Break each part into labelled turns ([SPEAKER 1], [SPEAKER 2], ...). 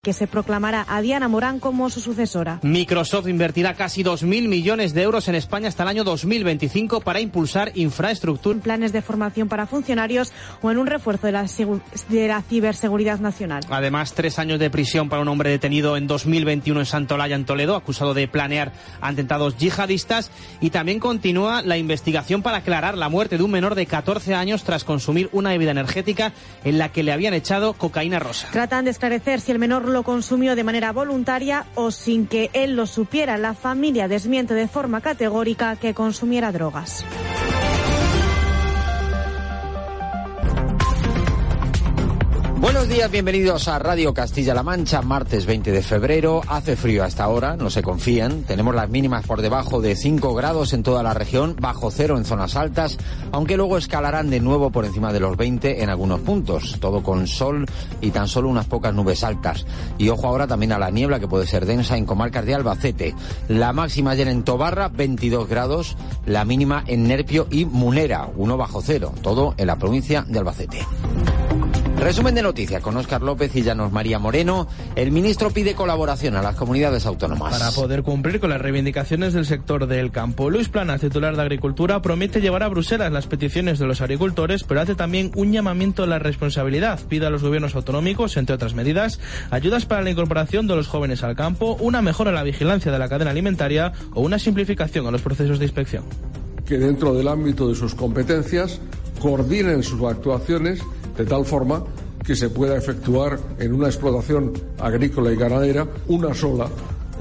[SPEAKER 1] que se proclamará a Diana Morán como su sucesora.
[SPEAKER 2] Microsoft invertirá casi 2.000 millones de euros en España hasta el año 2025 para impulsar infraestructura.
[SPEAKER 1] En planes de formación para funcionarios o en un refuerzo de la, de la ciberseguridad nacional.
[SPEAKER 2] Además, tres años de prisión para un hombre detenido en 2021 en Santolaya, en Toledo, acusado de planear atentados yihadistas. Y también continúa la investigación para aclarar la muerte de un menor de 14 años tras consumir una bebida energética en la que le habían echado cocaína rosa.
[SPEAKER 1] Tratan de esclarecer si el menor lo consumió de manera voluntaria o sin que él lo supiera. La familia desmiente de forma categórica que consumiera drogas.
[SPEAKER 3] Buenos días, bienvenidos a Radio Castilla-La Mancha, martes 20 de febrero. Hace frío hasta ahora, no se confíen. Tenemos las mínimas por debajo de 5 grados en toda la región, bajo cero en zonas altas, aunque luego escalarán de nuevo por encima de los 20 en algunos puntos. Todo con sol y tan solo unas pocas nubes altas. Y ojo ahora también a la niebla que puede ser densa en comarcas de Albacete. La máxima ayer en Tobarra, 22 grados. La mínima en Nerpio y Munera, 1 bajo cero. Todo en la provincia de Albacete. Resumen de noticias con Óscar López y Llanos María Moreno. El ministro pide colaboración a las comunidades autónomas.
[SPEAKER 4] Para poder cumplir con las reivindicaciones del sector del campo. Luis Planas, titular de Agricultura, promete llevar a Bruselas las peticiones de los agricultores, pero hace también un llamamiento a la responsabilidad. Pide a los gobiernos autonómicos, entre otras medidas, ayudas para la incorporación de los jóvenes al campo, una mejora en la vigilancia de la cadena alimentaria o una simplificación a los procesos de inspección.
[SPEAKER 5] Que dentro del ámbito de sus competencias coordinen sus actuaciones de tal forma que se pueda efectuar en una explotación agrícola y ganadera una sola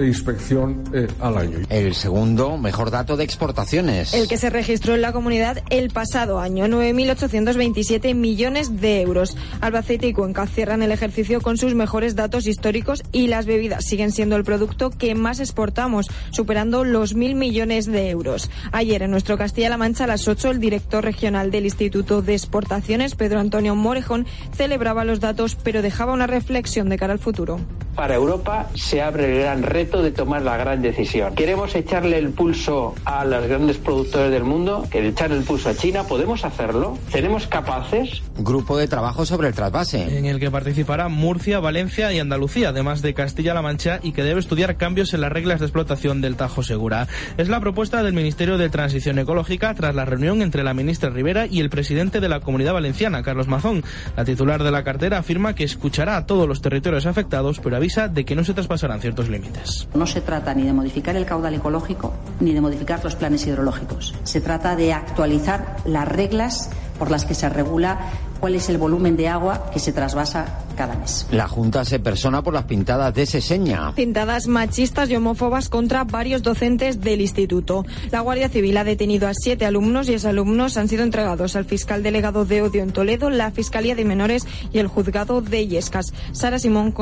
[SPEAKER 5] inspección eh, al año.
[SPEAKER 3] El segundo mejor dato de exportaciones.
[SPEAKER 1] El que se registró en la comunidad el pasado año, 9.827 millones de euros. Albacete y Cuenca cierran el ejercicio con sus mejores datos históricos y las bebidas siguen siendo el producto que más exportamos, superando los mil millones de euros. Ayer en nuestro Castilla-La Mancha a las 8 el director regional del Instituto de Exportaciones, Pedro Antonio Morejón, celebraba los datos pero dejaba una reflexión de cara al futuro.
[SPEAKER 6] Para Europa se abre el gran reto de tomar la gran decisión. Queremos echarle el pulso a los grandes productores del mundo, que echarle el pulso a China, ¿podemos hacerlo? ¿Tenemos capaces?
[SPEAKER 3] Grupo de trabajo sobre el trasvase.
[SPEAKER 4] En el que participará Murcia, Valencia y Andalucía, además de Castilla-La Mancha, y que debe estudiar cambios en las reglas de explotación del Tajo Segura. Es la propuesta del Ministerio de Transición Ecológica tras la reunión entre la ministra Rivera y el presidente de la Comunidad Valenciana, Carlos Mazón. La titular de la cartera afirma que escuchará a todos los territorios afectados, pero avisa de que no se traspasarán ciertos límites.
[SPEAKER 7] No se trata ni de modificar el caudal ecológico ni de modificar los planes hidrológicos. Se trata de actualizar las reglas por las que se regula cuál es el volumen de agua que se trasvasa cada mes.
[SPEAKER 3] La Junta se persona por las pintadas de Seseña.
[SPEAKER 1] Pintadas machistas y homófobas contra varios docentes del instituto. La Guardia Civil ha detenido a siete alumnos y esos alumnos han sido entregados al fiscal delegado de odio en Toledo, la Fiscalía de Menores y el juzgado de Illescas. Sara Simón,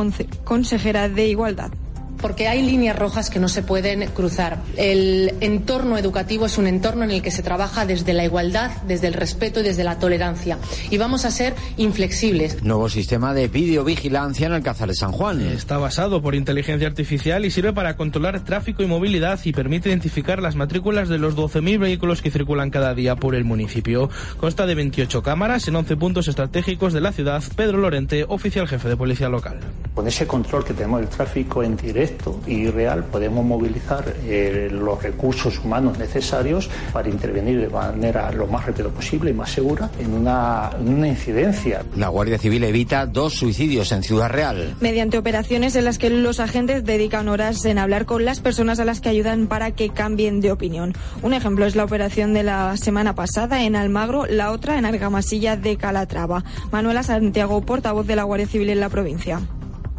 [SPEAKER 1] consejera de Igualdad
[SPEAKER 8] porque hay líneas rojas que no se pueden cruzar. El entorno educativo es un entorno en el que se trabaja desde la igualdad, desde el respeto y desde la tolerancia. Y vamos a ser inflexibles.
[SPEAKER 3] Nuevo sistema de videovigilancia en el Cazar de San Juan.
[SPEAKER 4] Está basado por inteligencia artificial y sirve para controlar tráfico y movilidad y permite identificar las matrículas de los 12.000 vehículos que circulan cada día por el municipio. Consta de 28 cámaras en 11 puntos estratégicos de la ciudad. Pedro Lorente, oficial jefe de policía local.
[SPEAKER 9] Con ese control que tenemos del tráfico en directo, y real podemos movilizar eh, los recursos humanos necesarios para intervenir de manera lo más rápido posible y más segura en una, en una incidencia.
[SPEAKER 3] La Guardia Civil evita dos suicidios en Ciudad Real.
[SPEAKER 1] Mediante operaciones en las que los agentes dedican horas en hablar con las personas a las que ayudan para que cambien de opinión. Un ejemplo es la operación de la semana pasada en Almagro, la otra en Argamasilla de Calatrava. Manuela Santiago, portavoz de la Guardia Civil en la provincia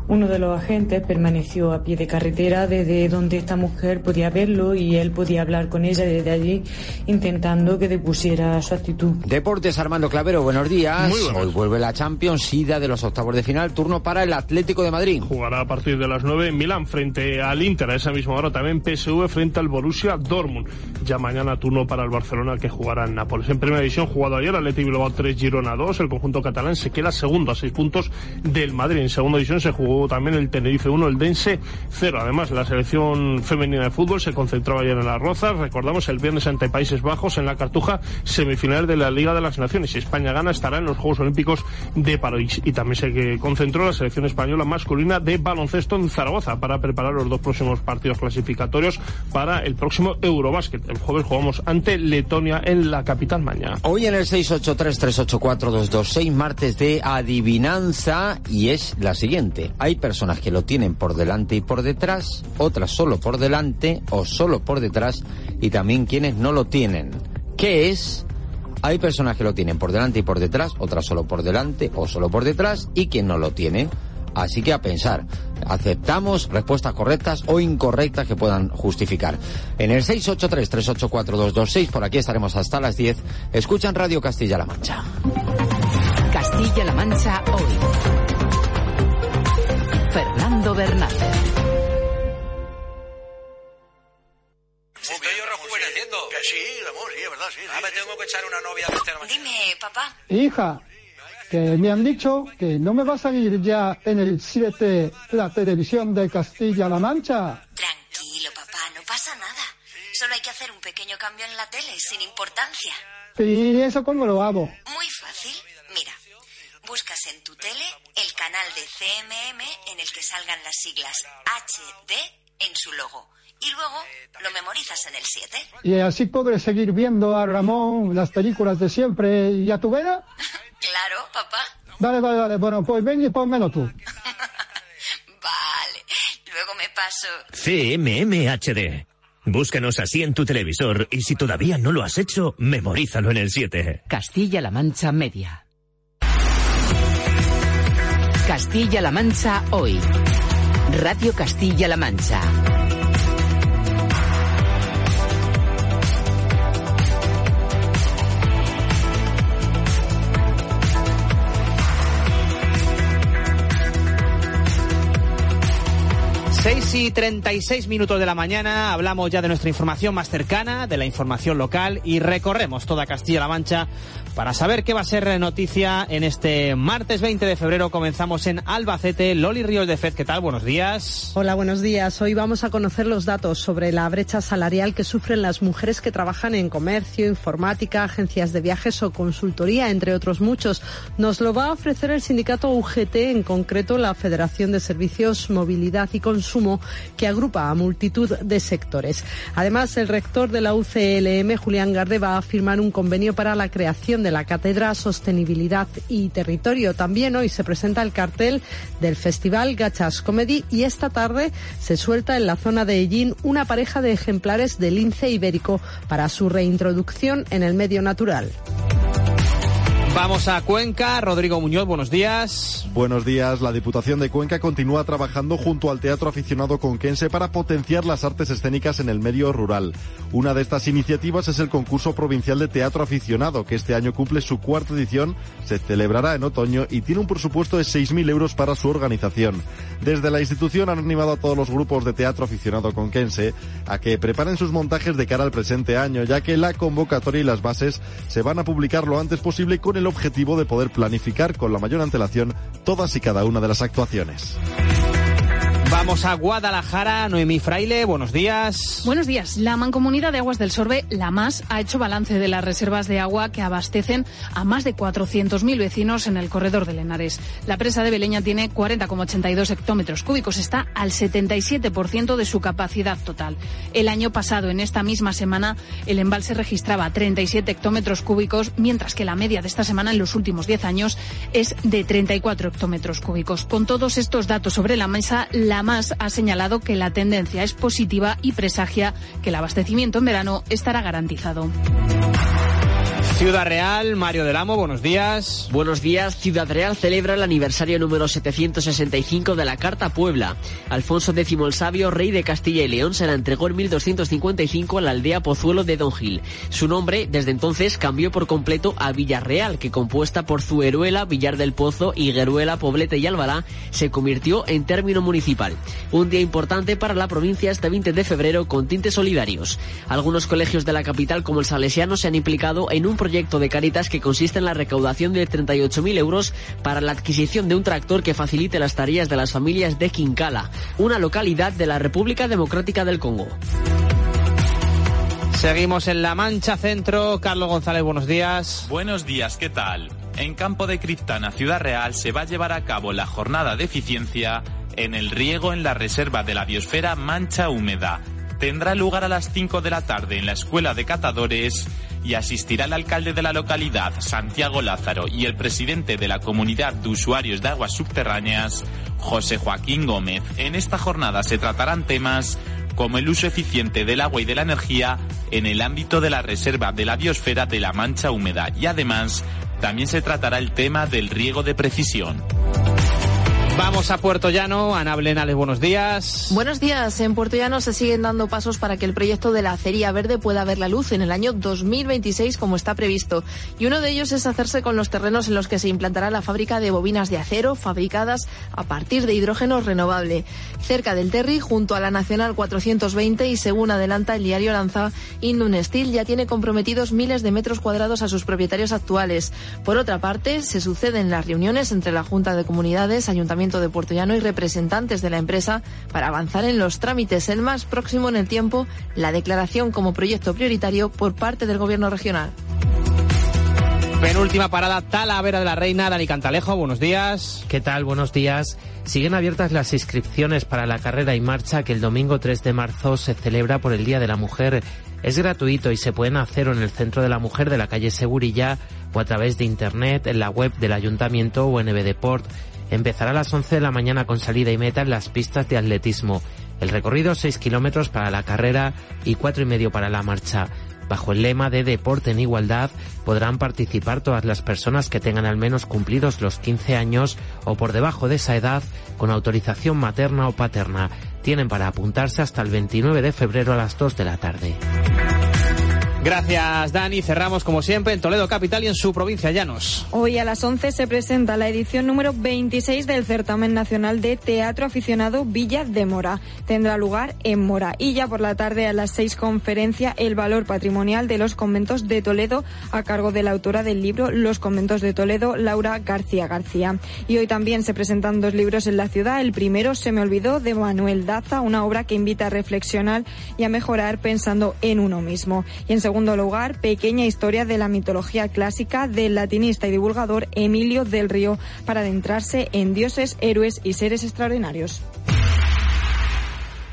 [SPEAKER 10] Uno de los agentes permaneció a pie de carretera desde donde esta mujer podía verlo y él podía hablar con ella desde allí intentando que depusiera su actitud.
[SPEAKER 3] Deportes Armando Clavero, buenos días.
[SPEAKER 11] Muy buenos.
[SPEAKER 3] Hoy vuelve la Champions, ida de los octavos de final, turno para el Atlético de Madrid.
[SPEAKER 11] Jugará a partir de las 9 en Milán frente al Inter. A esa misma hora también PSV frente al Borussia Dortmund. Ya mañana turno para el Barcelona que jugará en Nápoles. En primera división jugado ayer Atlético Bilbao 3 Girona 2. El conjunto catalán se queda segundo a 6 puntos del Madrid. En segunda división se jugó también el Tenerife 1, el Dense 0. Además, la selección femenina de fútbol se concentraba ayer en las Rozas. Recordamos el viernes ante Países Bajos en la Cartuja, semifinal de la Liga de las Naciones. Si España gana, estará en los Juegos Olímpicos de París. Y también se concentró la selección española masculina de baloncesto en Zaragoza para preparar los dos próximos partidos clasificatorios para el próximo Eurobásquet. El jueves jugamos ante Letonia en la capital mañana.
[SPEAKER 3] Hoy en el 683-384-226, martes de adivinanza, y es la siguiente. Hay personas que lo tienen por delante y por detrás, otras solo por delante o solo por detrás, y también quienes no lo tienen. ¿Qué es? Hay personas que lo tienen por delante y por detrás, otras solo por delante o solo por detrás, y quien no lo tiene. Así que a pensar, aceptamos respuestas correctas o incorrectas que puedan justificar. En el 683-384-226, por aquí estaremos hasta las 10. Escuchan Radio Castilla-La Mancha.
[SPEAKER 7] Castilla-La Mancha hoy. Fernando Bernández.
[SPEAKER 12] Estoy yo rejuveneciendo. Que sí, amor, sí, es verdad, sí. Ah, me tengo que echar una novia este
[SPEAKER 13] Dime, papá.
[SPEAKER 14] Hija, que me han dicho que no me va a salir ya en el 7 la televisión de Castilla-La Mancha.
[SPEAKER 13] Tranquilo, papá, no pasa nada. Solo hay que hacer un pequeño cambio en la tele, sin importancia.
[SPEAKER 14] ¿Y eso cómo lo hago?
[SPEAKER 13] Muy fácil. Buscas en tu tele el canal de CMM en el que salgan las siglas HD en su logo. Y luego lo memorizas en el 7.
[SPEAKER 14] Y así podré seguir viendo a Ramón, las películas de siempre y a tu vera.
[SPEAKER 13] Claro, papá.
[SPEAKER 14] Vale, vale, vale. Bueno, pues ven y pónmelo tú.
[SPEAKER 13] Vale. Luego me paso.
[SPEAKER 15] CMMHD. Búscanos así en tu televisor y si todavía no lo has hecho, memorízalo en el 7.
[SPEAKER 7] Castilla-La Mancha Media. Castilla-La Mancha hoy. Radio Castilla-La Mancha.
[SPEAKER 2] Seis y 36 minutos de la mañana, hablamos ya de nuestra información más cercana, de la información local y recorremos toda Castilla-La Mancha para saber qué va a ser noticia en este martes 20 de febrero. Comenzamos en Albacete. Loli Ríos de Fez, ¿qué tal? Buenos días.
[SPEAKER 16] Hola, buenos días. Hoy vamos a conocer los datos sobre la brecha salarial que sufren las mujeres que trabajan en comercio, informática, agencias de viajes o consultoría, entre otros muchos. Nos lo va a ofrecer el sindicato UGT, en concreto la Federación de Servicios, Movilidad y Consumo que agrupa a multitud de sectores. Además, el rector de la UCLM, Julián Garde, va a firmar un convenio para la creación de la Cátedra Sostenibilidad y Territorio. También hoy se presenta el cartel del Festival Gachas Comedy y esta tarde se suelta en la zona de Ellín una pareja de ejemplares del lince ibérico para su reintroducción en el medio natural.
[SPEAKER 2] Vamos a Cuenca. Rodrigo Muñoz, buenos días.
[SPEAKER 17] Buenos días. La Diputación de Cuenca continúa trabajando junto al Teatro Aficionado Conquense para potenciar las artes escénicas en el medio rural. Una de estas iniciativas es el concurso provincial de teatro aficionado, que este año cumple su cuarta edición, se celebrará en otoño y tiene un presupuesto de 6.000 euros para su organización. Desde la institución han animado a todos los grupos de teatro aficionado conquense a que preparen sus montajes de cara al presente año, ya que la convocatoria y las bases se van a publicar lo antes posible con el objetivo de poder planificar con la mayor antelación todas y cada una de las actuaciones.
[SPEAKER 2] Vamos a Guadalajara, Noemí Fraile, buenos días.
[SPEAKER 18] Buenos días. La Mancomunidad de Aguas del Sorbe, la MAS, ha hecho balance de las reservas de agua que abastecen a más de 400.000 vecinos en el corredor de Lenares. La presa de Beleña tiene 40,82 hectómetros cúbicos, está al 77% de su capacidad total. El año pasado, en esta misma semana, el embalse registraba 37 hectómetros cúbicos, mientras que la media de esta semana en los últimos 10 años es de 34 hectómetros cúbicos. Con todos estos datos sobre la mesa, la MAS ha señalado que la tendencia es positiva y presagia que el abastecimiento en verano estará garantizado.
[SPEAKER 2] Ciudad Real, Mario del Amo, buenos días.
[SPEAKER 19] Buenos días. Ciudad Real celebra el aniversario número 765 de la Carta Puebla. Alfonso X el Sabio, rey de Castilla y León, se la entregó en 1255 a la aldea Pozuelo de Don Gil. Su nombre, desde entonces, cambió por completo a Villarreal, que compuesta por Zueruela, Villar del Pozo, Higueruela, Poblete y Albalá, se convirtió en término municipal. Un día importante para la provincia este 20 de febrero con tintes solidarios. Algunos colegios de la capital, como el Salesiano, se han implicado en un proyecto de Caritas que consiste en la recaudación de 38.000 euros para la adquisición de un tractor que facilite las tareas de las familias de Quincala, una localidad de la República Democrática del Congo.
[SPEAKER 2] Seguimos en La Mancha Centro. Carlos González, buenos días.
[SPEAKER 20] Buenos días, ¿qué tal? En Campo de Criptana, Ciudad Real, se va a llevar a cabo la jornada de eficiencia en el riego en la reserva de la biosfera Mancha Húmeda. Tendrá lugar a las 5 de la tarde en la Escuela de Catadores y asistirá el alcalde de la localidad, Santiago Lázaro, y el presidente de la comunidad de usuarios de aguas subterráneas, José Joaquín Gómez. En esta jornada se tratarán temas como el uso eficiente del agua y de la energía en el ámbito de la reserva de la biosfera de la Mancha Húmeda y además también se tratará el tema del riego de precisión.
[SPEAKER 2] Vamos a Puerto Llano. Ana Blenales, buenos días.
[SPEAKER 21] Buenos días. En Puerto Llano se siguen dando pasos para que el proyecto de la acería verde pueda ver la luz en el año 2026 como está previsto. Y uno de ellos es hacerse con los terrenos en los que se implantará la fábrica de bobinas de acero fabricadas a partir de hidrógeno renovable. Cerca del Terry, junto a la Nacional 420 y según adelanta el diario Lanza, Indun Steel ya tiene comprometidos miles de metros cuadrados a sus propietarios actuales. Por otra parte, se suceden las reuniones entre la Junta de Comunidades, Ayuntamiento de Puerto Llano y representantes de la empresa para avanzar en los trámites. El más próximo en el tiempo, la declaración como proyecto prioritario por parte del Gobierno regional.
[SPEAKER 2] Penúltima parada, Talavera de la Reina, Dani Cantalejo, buenos días.
[SPEAKER 22] ¿Qué tal? Buenos días. Siguen abiertas las inscripciones para la carrera y marcha que el domingo 3 de marzo se celebra por el Día de la Mujer. Es gratuito y se pueden hacer en el Centro de la Mujer de la calle Segurilla o a través de Internet, en la web del Ayuntamiento o en Deport. Empezará a las 11 de la mañana con salida y meta en las pistas de atletismo. El recorrido 6 kilómetros para la carrera y cuatro y medio para la marcha. Bajo el lema de Deporte en Igualdad podrán participar todas las personas que tengan al menos cumplidos los 15 años o por debajo de esa edad con autorización materna o paterna. Tienen para apuntarse hasta el 29 de febrero a las 2 de la tarde.
[SPEAKER 2] Gracias, Dani. Cerramos, como siempre, en Toledo Capital y en su provincia Llanos.
[SPEAKER 1] Hoy a las 11 se presenta la edición número 26 del Certamen Nacional de Teatro Aficionado Villa de Mora. Tendrá lugar en Mora. Y ya por la tarde a las 6 conferencia El valor patrimonial de los conventos de Toledo a cargo de la autora del libro Los conventos de Toledo, Laura García García. Y hoy también se presentan dos libros en la ciudad. El primero, Se me olvidó, de Manuel Daza, una obra que invita a reflexionar y a mejorar pensando en uno mismo. Y en segundo lugar, pequeña historia de la mitología clásica del latinista y divulgador Emilio del Río para adentrarse en dioses, héroes y seres extraordinarios.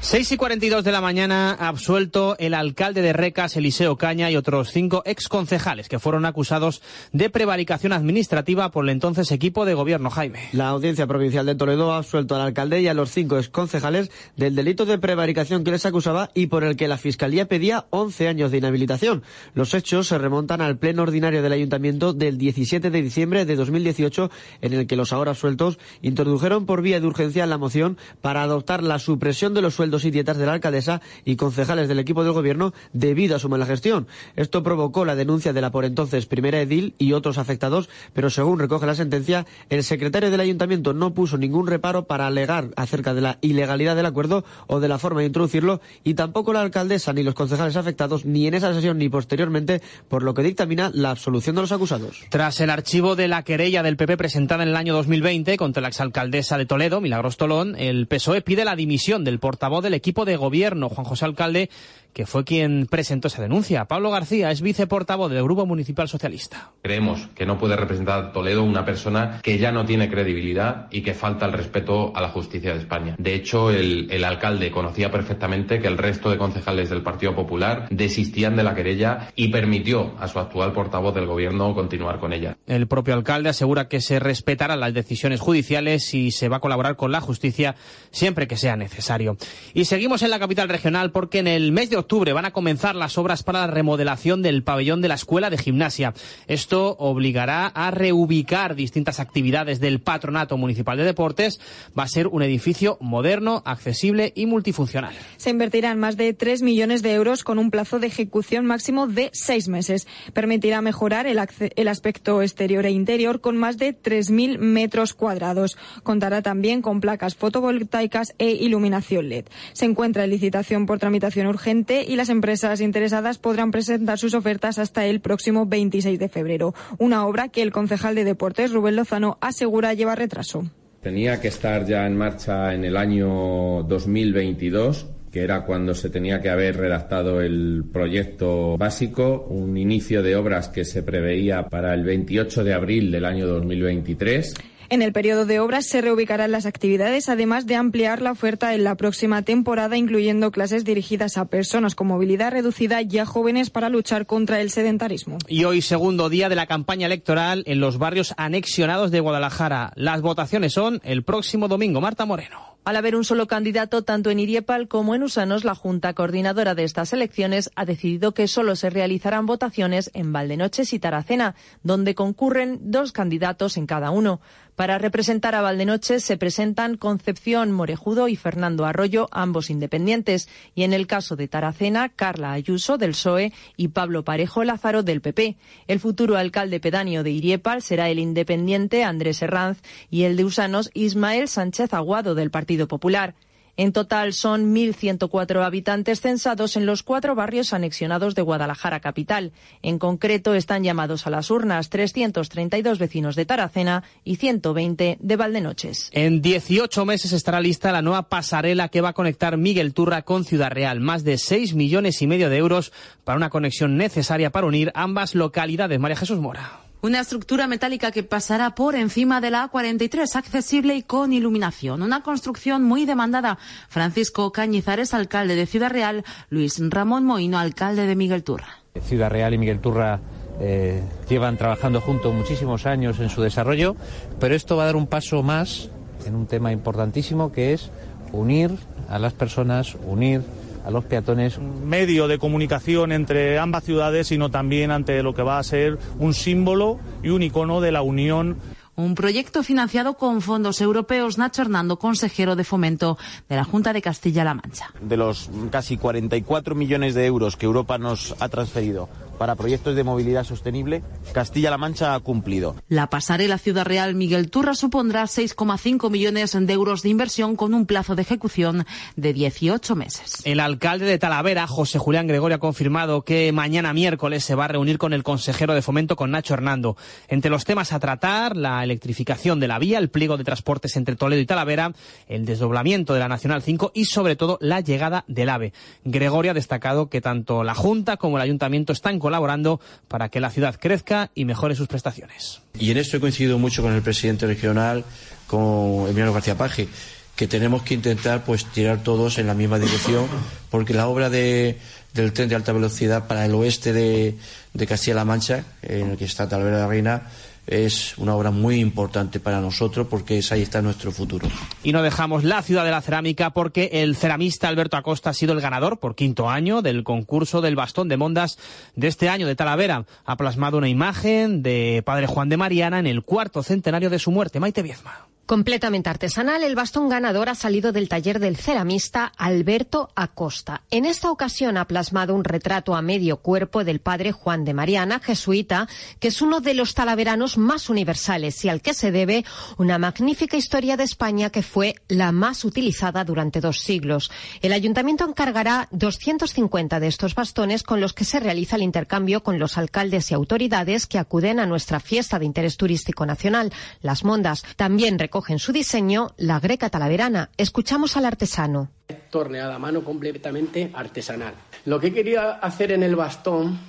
[SPEAKER 2] 6 y 42 de la mañana, absuelto el alcalde de Recas, Eliseo Caña, y otros cinco exconcejales que fueron acusados de prevaricación administrativa por el entonces equipo de gobierno Jaime.
[SPEAKER 23] La Audiencia Provincial de Toledo ha absuelto al alcalde y a los cinco exconcejales del delito de prevaricación que les acusaba y por el que la Fiscalía pedía 11 años de inhabilitación. Los hechos se remontan al pleno ordinario del Ayuntamiento del 17 de diciembre de 2018, en el que los ahora sueltos introdujeron por vía de urgencia la moción para adoptar la supresión de los sueldos y dietas de la alcaldesa y concejales del equipo del gobierno debido a su mala gestión. Esto provocó la denuncia de la por entonces primera edil y otros afectados, pero según recoge la sentencia, el secretario del ayuntamiento no puso ningún reparo para alegar acerca de la ilegalidad del acuerdo o de la forma de introducirlo y tampoco la alcaldesa ni los concejales afectados ni en esa sesión ni posteriormente, por lo que dictamina la absolución de los acusados.
[SPEAKER 2] Tras el archivo de la querella del PP presentada en el año 2020 contra la exalcaldesa de Toledo, Milagros Tolón, el PSOE pide la dimisión del portavoz del equipo de gobierno, Juan José Alcalde, que fue quien presentó esa denuncia. Pablo García es viceportavoz del Grupo Municipal Socialista.
[SPEAKER 24] Creemos que no puede representar a Toledo una persona que ya no tiene credibilidad y que falta el respeto a la justicia de España. De hecho, el, el alcalde conocía perfectamente que el resto de concejales del Partido Popular desistían de la querella y permitió a su actual portavoz del gobierno continuar con ella.
[SPEAKER 2] El propio alcalde asegura que se respetarán las decisiones judiciales y se va a colaborar con la justicia siempre que sea necesario. Y seguimos en la capital regional porque en el mes de octubre van a comenzar las obras para la remodelación del pabellón de la Escuela de Gimnasia. Esto obligará a reubicar distintas actividades del Patronato Municipal de Deportes. Va a ser un edificio moderno, accesible y multifuncional.
[SPEAKER 1] Se invertirán más de 3 millones de euros con un plazo de ejecución máximo de seis meses. Permitirá mejorar el, el aspecto exterior e interior con más de 3.000 metros cuadrados. Contará también con placas fotovoltaicas e iluminación LED. Se encuentra en licitación por tramitación urgente y las empresas interesadas podrán presentar sus ofertas hasta el próximo 26 de febrero. Una obra que el concejal de Deportes, Rubén Lozano, asegura lleva retraso.
[SPEAKER 25] Tenía que estar ya en marcha en el año 2022 que era cuando se tenía que haber redactado el proyecto básico, un inicio de obras que se preveía para el 28 de abril del año 2023.
[SPEAKER 1] En el periodo de obras se reubicarán las actividades, además de ampliar la oferta en la próxima temporada, incluyendo clases dirigidas a personas con movilidad reducida y a jóvenes para luchar contra el sedentarismo.
[SPEAKER 2] Y hoy, segundo día de la campaña electoral en los barrios anexionados de Guadalajara. Las votaciones son el próximo domingo. Marta Moreno.
[SPEAKER 26] Al haber un solo candidato tanto en Iriepal como en Usanos, la Junta Coordinadora de estas elecciones ha decidido que solo se realizarán votaciones en Valdenoches y Taracena, donde concurren dos candidatos en cada uno. Para representar a Valdenoches se presentan Concepción Morejudo y Fernando Arroyo, ambos independientes, y en el caso de Taracena, Carla Ayuso del PSOE y Pablo Parejo Lázaro del PP. El futuro alcalde pedáneo de Iriepal será el independiente Andrés Herranz y el de Usanos Ismael Sánchez Aguado del Partido Popular. En total son 1.104 habitantes censados en los cuatro barrios anexionados de Guadalajara capital. En concreto están llamados a las urnas 332 vecinos de Taracena y 120 de Valdenoches.
[SPEAKER 2] En 18 meses estará lista la nueva pasarela que va a conectar Miguel Turra con Ciudad Real. Más de 6 millones y medio de euros para una conexión necesaria para unir ambas localidades. María Jesús Mora.
[SPEAKER 27] Una estructura metálica que pasará por encima de la A43, accesible y con iluminación. Una construcción muy demandada. Francisco Cañizares, alcalde de Ciudad Real, Luis Ramón Moino, alcalde de Miguel Turra.
[SPEAKER 28] Ciudad Real y Miguel Turra eh, llevan trabajando juntos muchísimos años en su desarrollo, pero esto va a dar un paso más en un tema importantísimo que es unir a las personas, unir a los peatones.
[SPEAKER 29] Medio de comunicación entre ambas ciudades, sino también ante lo que va a ser un símbolo y un icono de la unión.
[SPEAKER 27] Un proyecto financiado con fondos europeos. Nacho Hernando, consejero de fomento de la Junta de Castilla-La Mancha.
[SPEAKER 30] De los casi 44 millones de euros que Europa nos ha transferido para proyectos de movilidad sostenible, Castilla-La Mancha ha cumplido.
[SPEAKER 27] La pasarela Ciudad Real Miguel Turra supondrá 6,5 millones de euros de inversión con un plazo de ejecución de 18 meses.
[SPEAKER 2] El alcalde de Talavera, José Julián Gregorio, ha confirmado que mañana miércoles se va a reunir con el consejero de fomento, con Nacho Hernando. Entre los temas a tratar, la electrificación de la vía, el pliego de transportes entre Toledo y Talavera, el desdoblamiento de la Nacional 5 y, sobre todo, la llegada del AVE. Gregorio ha destacado que tanto la Junta como el Ayuntamiento están colaborando para que la ciudad crezca y mejore sus prestaciones.
[SPEAKER 31] Y en esto he coincidido mucho con el presidente regional, con Emiliano García Paje, que tenemos que intentar pues tirar todos en la misma dirección, porque la obra de, del tren de alta velocidad para el oeste de, de Castilla-La Mancha, en el que está Talavera de la Reina, es una obra muy importante para nosotros porque es, ahí está nuestro futuro.
[SPEAKER 2] Y no dejamos la ciudad de la cerámica porque el ceramista Alberto Acosta ha sido el ganador por quinto año del concurso del bastón de mondas de este año de Talavera. Ha plasmado una imagen de Padre Juan de Mariana en el cuarto centenario de su muerte. Maite Viezma.
[SPEAKER 32] Completamente artesanal, el bastón ganador ha salido del taller del ceramista Alberto Acosta. En esta ocasión ha plasmado un retrato a medio cuerpo del padre Juan de Mariana, jesuita, que es uno de los talaveranos más universales y al que se debe una magnífica historia de España que fue la más utilizada durante dos siglos. El ayuntamiento encargará 250 de estos bastones con los que se realiza el intercambio con los alcaldes y autoridades que acuden a nuestra fiesta de interés turístico nacional, las Mondas. También en su diseño la greca talaverana. Escuchamos al artesano.
[SPEAKER 33] Torneada a mano completamente artesanal. Lo que quería hacer en el bastón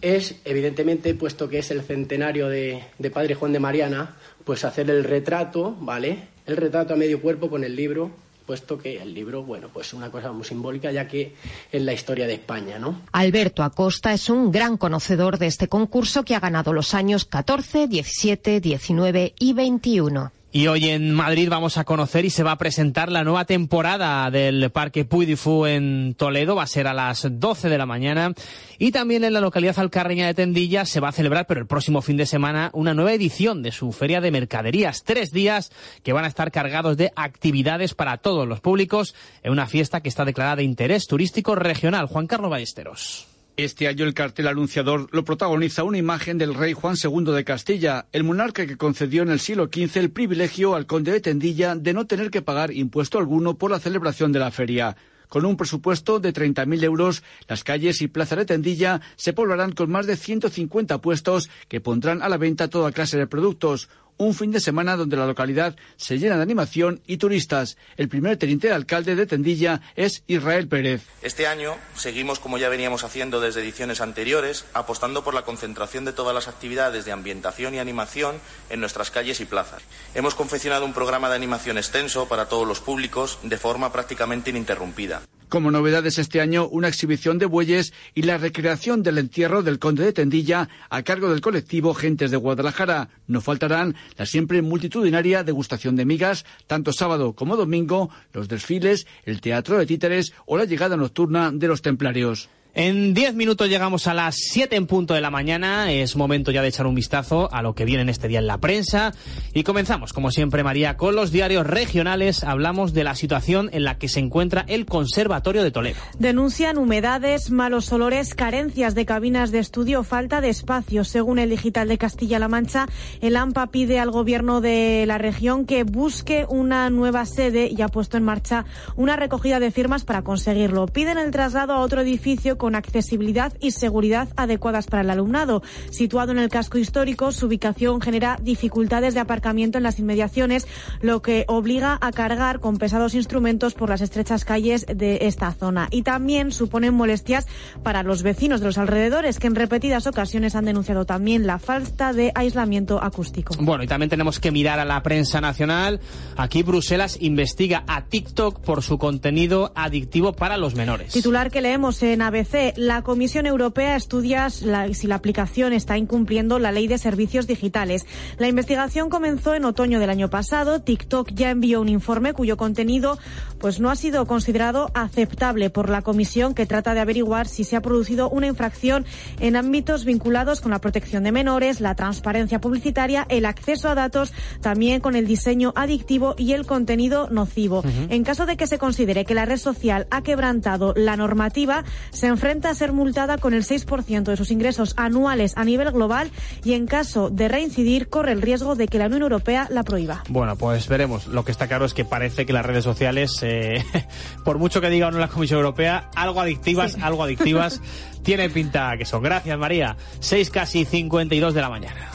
[SPEAKER 33] es, evidentemente, puesto que es el centenario de, de Padre Juan de Mariana, pues hacer el retrato, ¿vale? El retrato a medio cuerpo con el libro puesto que el libro, bueno, pues una cosa muy simbólica ya que es la historia de España, ¿no?
[SPEAKER 32] Alberto Acosta es un gran conocedor de este concurso que ha ganado los años 14, 17, 19 y 21.
[SPEAKER 2] Y hoy en Madrid vamos a conocer y se va a presentar la nueva temporada del Parque Fou en Toledo. Va a ser a las 12 de la mañana. Y también en la localidad alcarreña de Tendilla se va a celebrar, pero el próximo fin de semana, una nueva edición de su Feria de Mercaderías. Tres días que van a estar cargados de actividades para todos los públicos en una fiesta que está declarada de interés turístico regional. Juan Carlos Ballesteros.
[SPEAKER 34] Este año el cartel anunciador lo protagoniza una imagen del rey Juan II de Castilla, el monarca que concedió en el siglo XV el privilegio al conde de Tendilla de no tener que pagar impuesto alguno por la celebración de la feria. Con un presupuesto de 30.000 euros, las calles y plaza de Tendilla se poblarán con más de 150 puestos que pondrán a la venta toda clase de productos un fin de semana donde la localidad se llena de animación y turistas. El primer teniente de alcalde de Tendilla es Israel Pérez.
[SPEAKER 35] Este año seguimos, como ya veníamos haciendo desde ediciones anteriores, apostando por la concentración de todas las actividades de ambientación y animación en nuestras calles y plazas. Hemos confeccionado un programa de animación extenso para todos los públicos de forma prácticamente ininterrumpida.
[SPEAKER 34] Como novedades este año, una exhibición de bueyes y la recreación del entierro del conde de Tendilla a cargo del colectivo Gentes de Guadalajara. No faltarán la siempre multitudinaria degustación de migas, tanto sábado como domingo, los desfiles, el teatro de títeres o la llegada nocturna de los templarios.
[SPEAKER 2] En diez minutos llegamos a las siete en punto de la mañana. Es momento ya de echar un vistazo a lo que viene en este día en la prensa. Y comenzamos, como siempre, María, con los diarios regionales. Hablamos de la situación en la que se encuentra el Conservatorio de Toledo.
[SPEAKER 36] Denuncian humedades, malos olores, carencias de cabinas de estudio, falta de espacio. Según el digital de Castilla-La Mancha, el AMPA pide al gobierno de la región que busque una nueva sede y ha puesto en marcha una recogida de firmas para conseguirlo. Piden el traslado a otro edificio con accesibilidad y seguridad adecuadas para el alumnado. Situado en el casco histórico, su ubicación genera dificultades de aparcamiento en las inmediaciones, lo que obliga a cargar con pesados instrumentos por las estrechas calles de esta zona. Y también suponen molestias para los vecinos de los alrededores, que en repetidas ocasiones han denunciado también la falta de aislamiento acústico.
[SPEAKER 2] Bueno, y también tenemos que mirar a la prensa nacional. Aquí Bruselas investiga a TikTok por su contenido adictivo para los menores.
[SPEAKER 36] Titular que leemos en ABC la Comisión Europea estudia si la aplicación está incumpliendo la ley de servicios digitales. La investigación comenzó en otoño del año pasado. TikTok ya envió un informe cuyo contenido pues no ha sido considerado aceptable por la Comisión que trata de averiguar si se ha producido una infracción en ámbitos vinculados con la protección de menores, la transparencia publicitaria, el acceso a datos, también con el diseño adictivo y el contenido nocivo. En caso de que se considere que la red social ha quebrantado la normativa, se enfrenta a ser multada con el 6% de sus ingresos anuales a nivel global y en caso de reincidir corre el riesgo de que la Unión Europea la prohíba.
[SPEAKER 2] Bueno, pues veremos. Lo que está claro es que parece que las redes sociales, eh, por mucho que diga o no la Comisión Europea, algo adictivas, algo adictivas, tiene pinta que son. Gracias, María. 6 casi 52 de la mañana.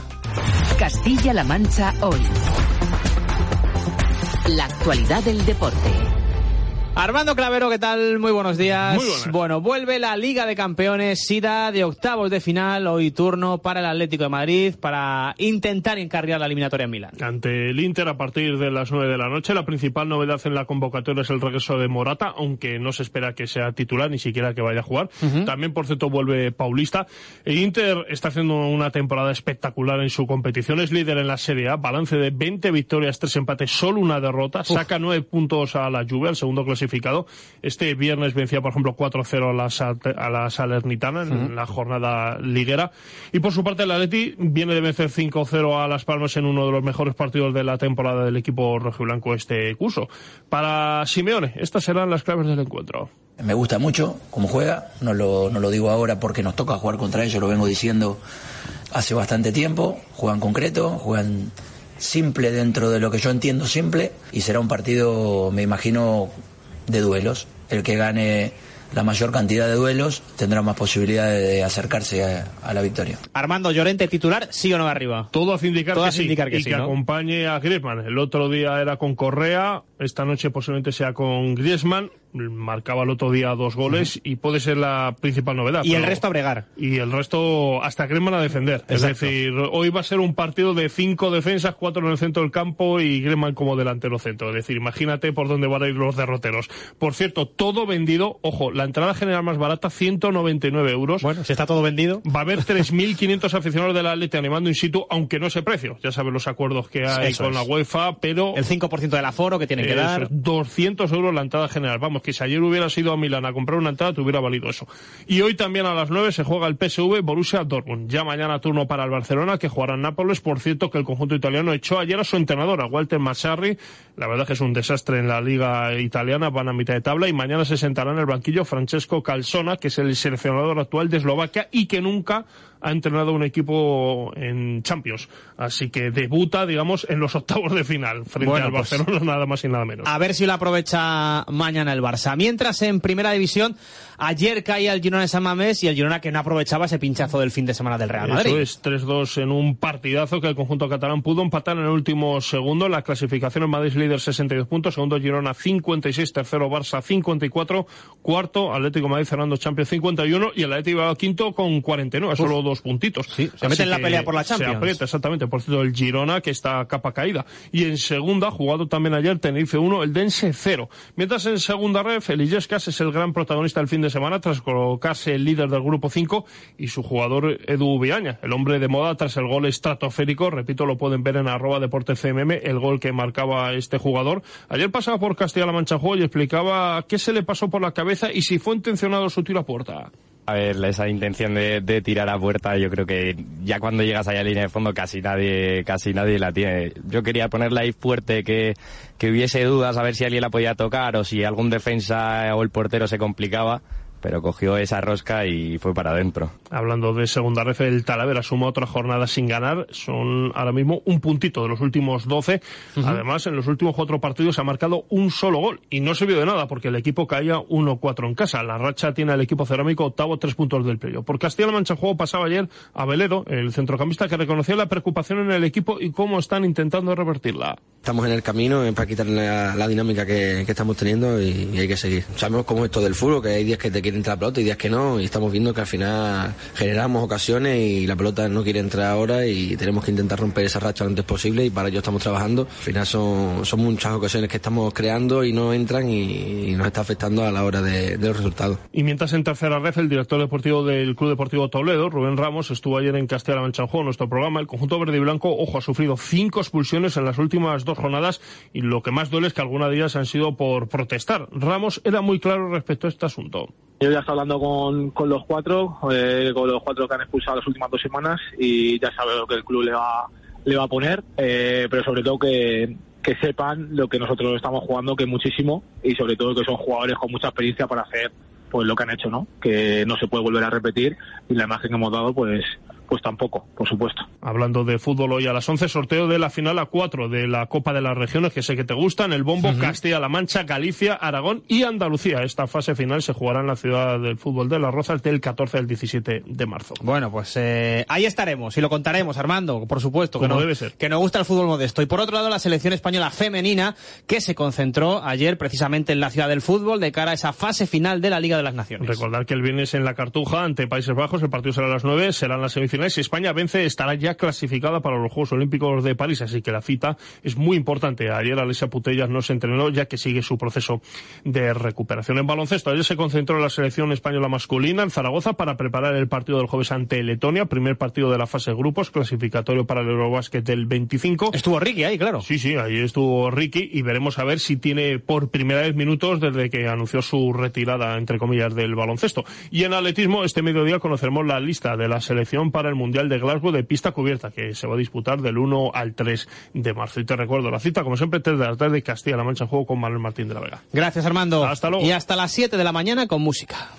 [SPEAKER 7] Castilla-La Mancha hoy. La actualidad del deporte.
[SPEAKER 2] Armando Clavero, ¿qué tal? Muy buenos días.
[SPEAKER 11] Muy.
[SPEAKER 2] Bueno, vuelve la Liga de Campeones, ida de octavos de final, hoy turno para el Atlético de Madrid para intentar encarrilar la eliminatoria en Milán.
[SPEAKER 11] Ante el Inter a partir de las nueve de la noche, la principal novedad en la convocatoria es el regreso de Morata, aunque no se espera que sea titular, ni siquiera que vaya a jugar. También, por cierto, vuelve Paulista. El Inter está haciendo una temporada espectacular en su competición, es líder en la Serie A, balance de 20 victorias, 3 empates, solo una derrota, saca 9 puntos a la Juve, al segundo clasificado este viernes vencía, por ejemplo, 4-0 a la, a la Salernitana en la jornada liguera. Y por su parte, el Atleti viene de vencer 5-0 a Las Palmas en uno de los mejores partidos de la temporada del equipo rojiblanco este curso. Para Simeone, estas serán las claves del encuentro.
[SPEAKER 37] Me gusta mucho cómo juega, no lo, no lo digo ahora porque nos toca jugar contra ellos, lo vengo diciendo hace bastante tiempo. Juegan concreto, juegan simple dentro de lo que yo entiendo simple y será un partido, me imagino, de duelos. El que gane la mayor cantidad de duelos tendrá más posibilidades de acercarse a, a, la victoria.
[SPEAKER 2] Armando Llorente titular, sí o no arriba.
[SPEAKER 11] Todo hace indicar
[SPEAKER 2] Todo
[SPEAKER 11] que
[SPEAKER 2] hace
[SPEAKER 11] sí
[SPEAKER 2] indicar que
[SPEAKER 11] y
[SPEAKER 2] sí,
[SPEAKER 11] que
[SPEAKER 2] ¿no?
[SPEAKER 11] acompañe a Griezmann. El otro día era con Correa, esta noche posiblemente sea con Griezmann. Marcaba el otro día dos goles y puede ser la principal novedad.
[SPEAKER 2] Y el resto a bregar.
[SPEAKER 11] Y el resto hasta Griezmann a defender. Es decir, hoy va a ser un partido de cinco defensas, cuatro en el centro del campo y Griezmann como delantero centro. Es decir, imagínate por dónde van a ir los derroteros. Por cierto, todo vendido. Ojo, la entrada general más barata, 199 euros.
[SPEAKER 2] Bueno, si está todo vendido.
[SPEAKER 11] Va a haber 3.500 aficionados del Atleti animando in situ, aunque no ese precio. Ya sabes los acuerdos que hay
[SPEAKER 2] Eso
[SPEAKER 11] con
[SPEAKER 2] es.
[SPEAKER 11] la UEFA, pero...
[SPEAKER 2] El 5% del aforo que tienen que dar.
[SPEAKER 11] es, 200 euros la entrada general. Vamos, que si ayer hubieras ido a Milán a comprar una entrada, te hubiera valido eso. Y hoy también a las 9 se juega el PSV Borussia Dortmund. Ya mañana turno para el Barcelona, que jugará en Nápoles. Por cierto, que el conjunto italiano echó ayer a su entrenador, a Walter Massarri. La verdad que es un desastre en la liga italiana, van a mitad de tabla. Y mañana se sentará en el banquillo Francesco Calzona, que es el seleccionador actual de Eslovaquia y que nunca ha entrenado un equipo en Champions. Así que debuta, digamos, en los octavos de final, frente
[SPEAKER 2] Bueno,
[SPEAKER 11] al
[SPEAKER 2] pues-
[SPEAKER 11] Barcelona, nada más y nada menos.
[SPEAKER 2] A ver si lo aprovecha mañana el Barça. Mientras en primera división, ayer caía el Girona de San Mamés y el Girona que no aprovechaba ese pinchazo del fin de semana del Real Madrid.
[SPEAKER 11] Eso es, 3-2 en un partidazo que el conjunto catalán pudo empatar en el último segundo. La clasificación en Madrid líder 62 puntos, segundo Girona 56, tercero Barça 54, cuarto Atlético Madrid cerrando Champions 51 y el Atlético va quinto con 49, solo dos puntitos.
[SPEAKER 2] se mete en la pelea por la Champions.
[SPEAKER 11] Se aprieta, exactamente. Por cierto, el Girona que está a capa caída. Y en segunda, jugado también ayer, Tenerife 1, el Dense 0. Mientras en segunda red, Felillescas es el gran protagonista del fin de semana tras colocarse el líder del grupo 5 y su jugador Edu Viaña, el hombre de moda tras el gol estratosférico. Repito, lo pueden ver en arroba deporte CMM, el gol que marcaba este jugador. Ayer pasaba por Castilla-La Mancha Juego y explicaba qué se le pasó por la cabeza y si fue intencionado su tiro a puerta.
[SPEAKER 38] A ver, esa intención de, de tirar a puerta, yo creo que ya cuando llegas allá a línea de fondo casi nadie, casi nadie la tiene. Yo quería ponerla ahí fuerte, que, que hubiese dudas a ver si alguien la podía tocar o si algún defensa o el portero se complicaba, pero cogió esa rosca y fue para adentro.
[SPEAKER 11] Hablando de segunda red, el Talavera suma otra jornada sin ganar. Son ahora mismo un puntito de los últimos 12. Además, en los últimos cuatro partidos se ha marcado un solo gol. Y no sirvió de nada porque el equipo caía 1-4 en casa. La racha tiene al equipo cerámico octavo, tres puntos del playo. Por Castilla-La Mancha juego pasaba ayer a Velero, el centrocampista que reconoció la preocupación en el equipo y cómo están intentando revertirla.
[SPEAKER 39] Estamos en el camino para quitar la, la dinámica que, que estamos teniendo y, y hay que seguir. Sabemos cómo es esto del fútbol, que hay días que te quiere la pelota y días que no, y estamos viendo que al final generamos ocasiones y la pelota no quiere entrar ahora y tenemos que intentar romper esa racha lo antes posible y para ello estamos trabajando. Al final son, son muchas ocasiones que estamos creando y no entran y, nos está afectando a la hora de, de los resultados.
[SPEAKER 11] Y mientras en tercera red, el director deportivo del Club Deportivo Toledo, Rubén Ramos, estuvo ayer en Castilla-La Mancha en juego, nuestro programa. El conjunto verde y blanco, ojo, ha sufrido cinco expulsiones en las últimas dos jornadas y lo que más duele es que algunas de ellas han sido por protestar. Ramos era muy claro respecto a este asunto.
[SPEAKER 40] Yo ya estoy hablando con, con los cuatro, eh, con los cuatro que han expulsado las últimas dos semanas y ya sabe lo que el club le va, le va a poner, eh, pero sobre todo que, que sepan lo que nosotros estamos jugando, que muchísimo, y sobre todo que son jugadores con mucha experiencia para hacer pues lo que han hecho, ¿no? Que no se puede volver a repetir y la imagen que hemos dado, pues pues tampoco, por supuesto.
[SPEAKER 11] Hablando de fútbol hoy a las 11, sorteo de la final a 4 de la Copa de las Regiones, que sé que te gustan, el Bombo, Castilla-La Mancha, Galicia, Aragón y Andalucía. Esta fase final se jugará en la ciudad del fútbol de Las Rozas del 14 al 17 de marzo.
[SPEAKER 2] Bueno, pues eh, ahí estaremos y lo contaremos, Armando, por supuesto, que,
[SPEAKER 11] Como
[SPEAKER 2] no-
[SPEAKER 11] debe ser.
[SPEAKER 2] que nos gusta el fútbol modesto. Y por otro lado, la selección española femenina, que se concentró ayer precisamente en la ciudad del fútbol de cara a esa fase final de la Liga de las Naciones.
[SPEAKER 11] Recordar que el viernes en la Cartuja ante Países Bajos, el partido será a las 9, serán las semifinales. Si España vence, estará ya clasificada para los Juegos Olímpicos de París, así que la cita es muy importante. Ayer Alessia Putellas no se entrenó, ya que sigue su proceso de recuperación. En baloncesto, ayer se concentró la selección española masculina en Zaragoza para preparar el partido del jueves ante Letonia, primer partido de la fase de grupos, clasificatorio para el Eurobásquet del 25.
[SPEAKER 2] Estuvo Ricky ahí, claro.
[SPEAKER 11] Sí, sí, ahí estuvo Ricky y veremos a ver si tiene por primera vez minutos desde que anunció su retirada, entre comillas, del baloncesto. Y en atletismo, este mediodía conoceremos la lista de la selección para el Mundial de Glasgow de pista cubierta, que se va a disputar del 1 al 3 de marzo. Y te recuerdo la cita, como siempre, 3 de la tarde, Castilla-La Mancha en juego con Manuel Martín de la Vega.
[SPEAKER 2] Gracias, Armando.
[SPEAKER 11] Hasta luego.
[SPEAKER 2] Y hasta las 7 de la mañana con música.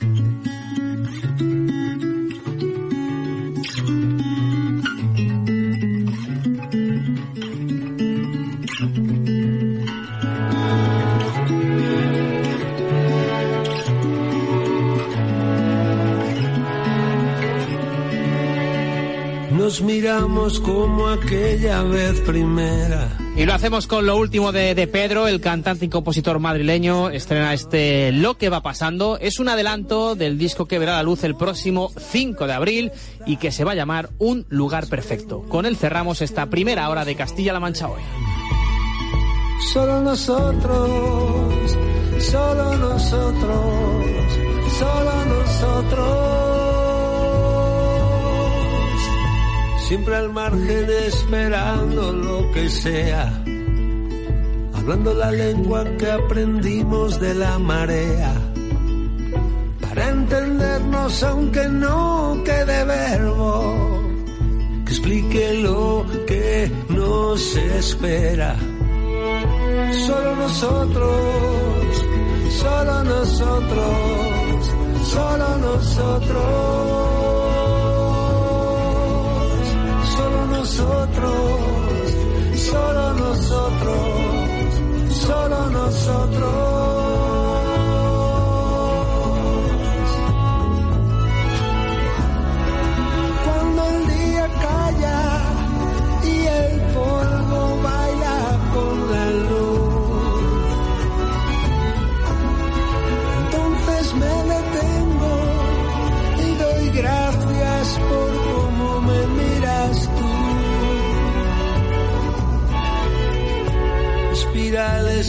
[SPEAKER 41] Nos miramos como aquella vez primera
[SPEAKER 2] Y lo hacemos con lo último de, de, Pedro, el cantante y compositor madrileño. Estrena este Lo que va pasando. Es un adelanto del disco que verá la luz el próximo 5 de abril y que se va a llamar Un lugar perfecto. Con él cerramos esta primera hora de Castilla-La Mancha hoy.
[SPEAKER 41] Solo nosotros, solo nosotros, solo nosotros. Siempre al margen esperando lo que sea, hablando la lengua que aprendimos de la marea, para entendernos aunque no quede verbo, que explique lo que nos espera. Solo nosotros, solo nosotros, solo nosotros. Nosotros, solo nosotros, solo nosotros.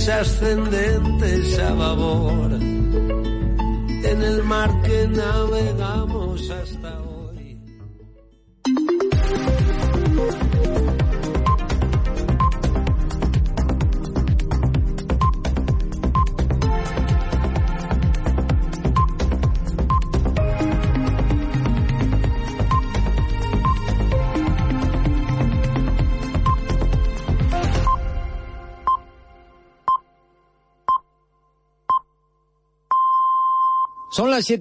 [SPEAKER 41] Ascendentes a babor en el mar que navegamos hasta